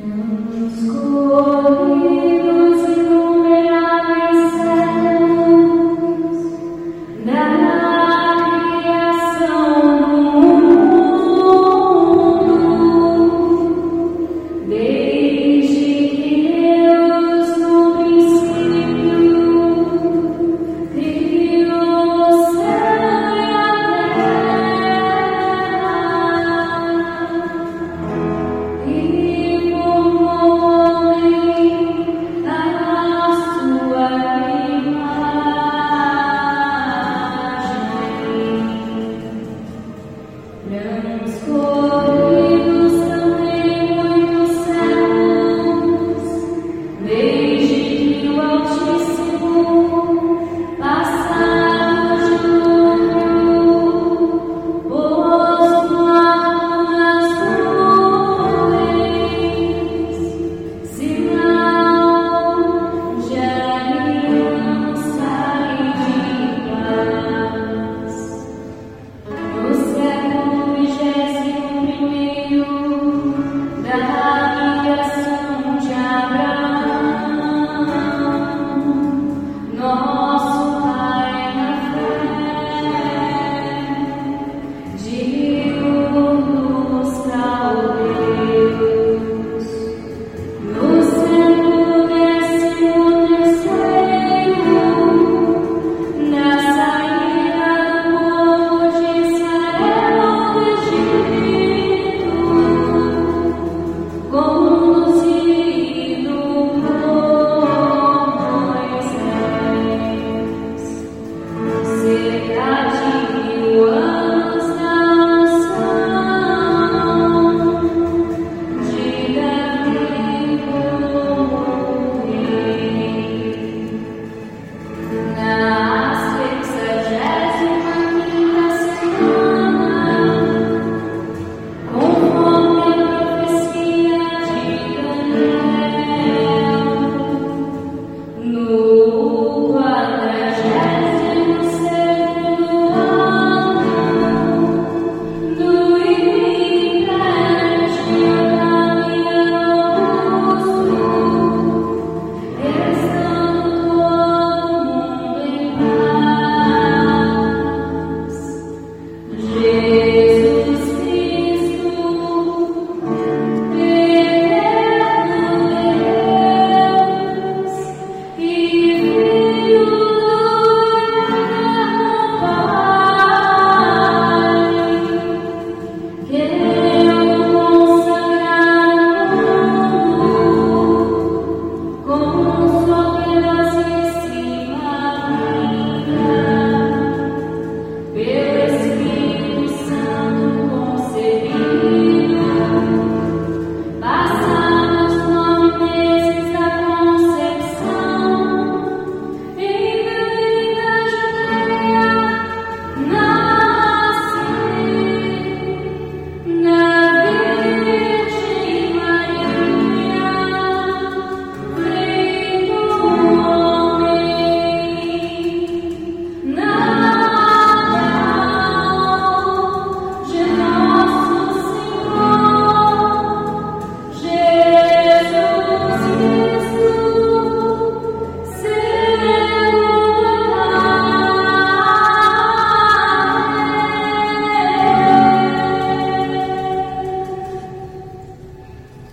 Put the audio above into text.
Deus Spirit.